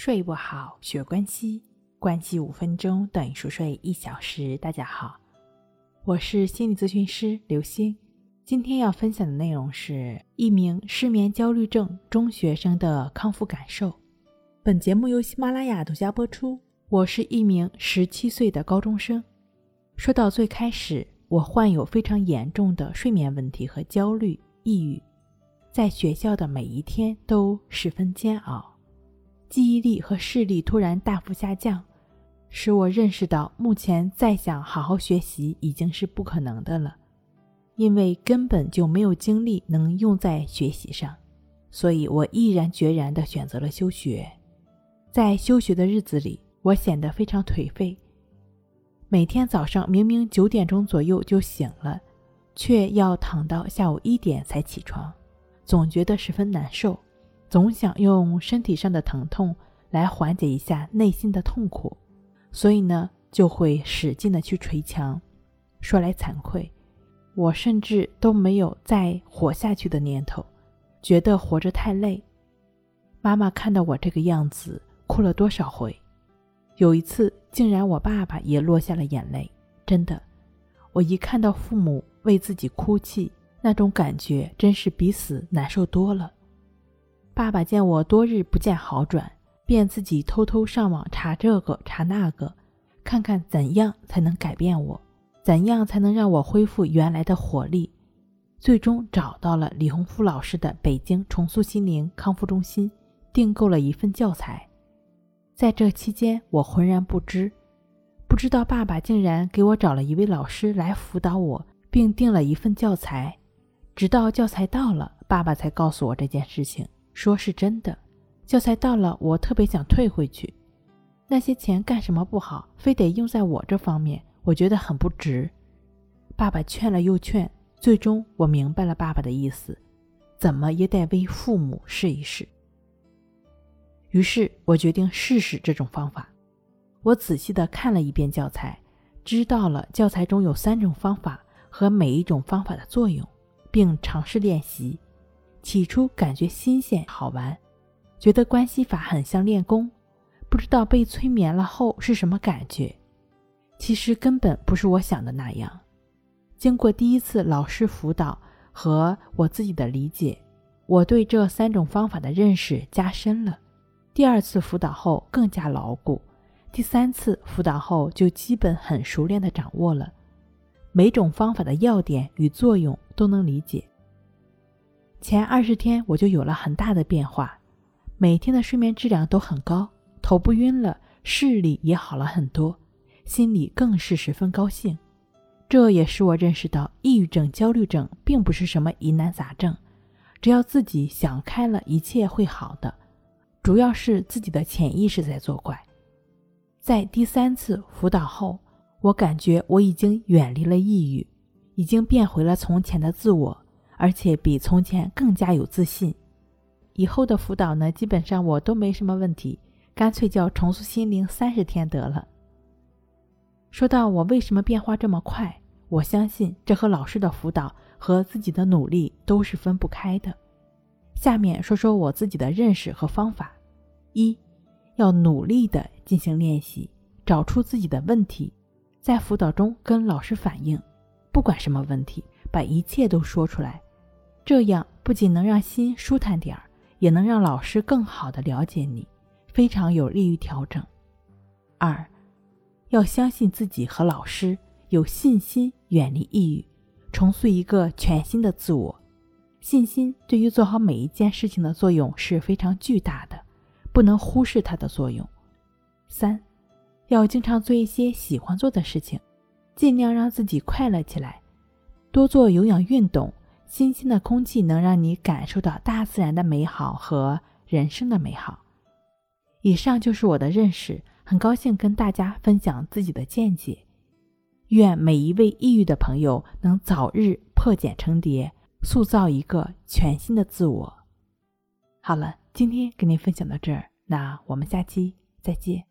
睡不好，学关系，关系五分钟等于熟睡一小时。大家好，我是心理咨询师刘星。今天要分享的内容是一名失眠焦虑症中学生的康复感受。本节目由喜马拉雅独家播出。我是一名十七岁的高中生。说到最开始，我患有非常严重的睡眠问题和焦虑、抑郁，在学校的每一天都十分煎熬。记忆力和视力突然大幅下降，使我认识到目前再想好好学习已经是不可能的了，因为根本就没有精力能用在学习上，所以我毅然决然地选择了休学。在休学的日子里，我显得非常颓废，每天早上明明九点钟左右就醒了，却要躺到下午一点才起床，总觉得十分难受。总想用身体上的疼痛来缓解一下内心的痛苦，所以呢，就会使劲的去捶墙。说来惭愧，我甚至都没有再活下去的念头，觉得活着太累。妈妈看到我这个样子，哭了多少回？有一次，竟然我爸爸也落下了眼泪。真的，我一看到父母为自己哭泣，那种感觉真是比死难受多了。爸爸见我多日不见好转，便自己偷偷上网查这个查那个，看看怎样才能改变我，怎样才能让我恢复原来的活力。最终找到了李洪福老师的北京重塑心灵康复中心，订购了一份教材。在这期间，我浑然不知，不知道爸爸竟然给我找了一位老师来辅导我，并订了一份教材。直到教材到了，爸爸才告诉我这件事情。说是真的，教材到了，我特别想退回去。那些钱干什么不好，非得用在我这方面，我觉得很不值。爸爸劝了又劝，最终我明白了爸爸的意思，怎么也得为父母试一试。于是我决定试试这种方法。我仔细的看了一遍教材，知道了教材中有三种方法和每一种方法的作用，并尝试练习。起初感觉新鲜好玩，觉得关系法很像练功，不知道被催眠了后是什么感觉。其实根本不是我想的那样。经过第一次老师辅导和我自己的理解，我对这三种方法的认识加深了。第二次辅导后更加牢固，第三次辅导后就基本很熟练的掌握了，每种方法的要点与作用都能理解。前二十天我就有了很大的变化，每天的睡眠质量都很高，头不晕了，视力也好了很多，心里更是十分高兴。这也使我认识到，抑郁症、焦虑症并不是什么疑难杂症，只要自己想开了，一切会好的。主要是自己的潜意识在作怪。在第三次辅导后，我感觉我已经远离了抑郁，已经变回了从前的自我。而且比从前更加有自信。以后的辅导呢，基本上我都没什么问题，干脆叫重塑心灵三十天得了。说到我为什么变化这么快，我相信这和老师的辅导和自己的努力都是分不开的。下面说说我自己的认识和方法：一，要努力的进行练习，找出自己的问题，在辅导中跟老师反映，不管什么问题，把一切都说出来。这样不仅能让心舒坦点儿，也能让老师更好的了解你，非常有利于调整。二，要相信自己和老师，有信心远离抑郁，重塑一个全新的自我。信心对于做好每一件事情的作用是非常巨大的，不能忽视它的作用。三，要经常做一些喜欢做的事情，尽量让自己快乐起来，多做有氧运动。新鲜的空气能让你感受到大自然的美好和人生的美好。以上就是我的认识，很高兴跟大家分享自己的见解。愿每一位抑郁的朋友能早日破茧成蝶，塑造一个全新的自我。好了，今天跟您分享到这儿，那我们下期再见。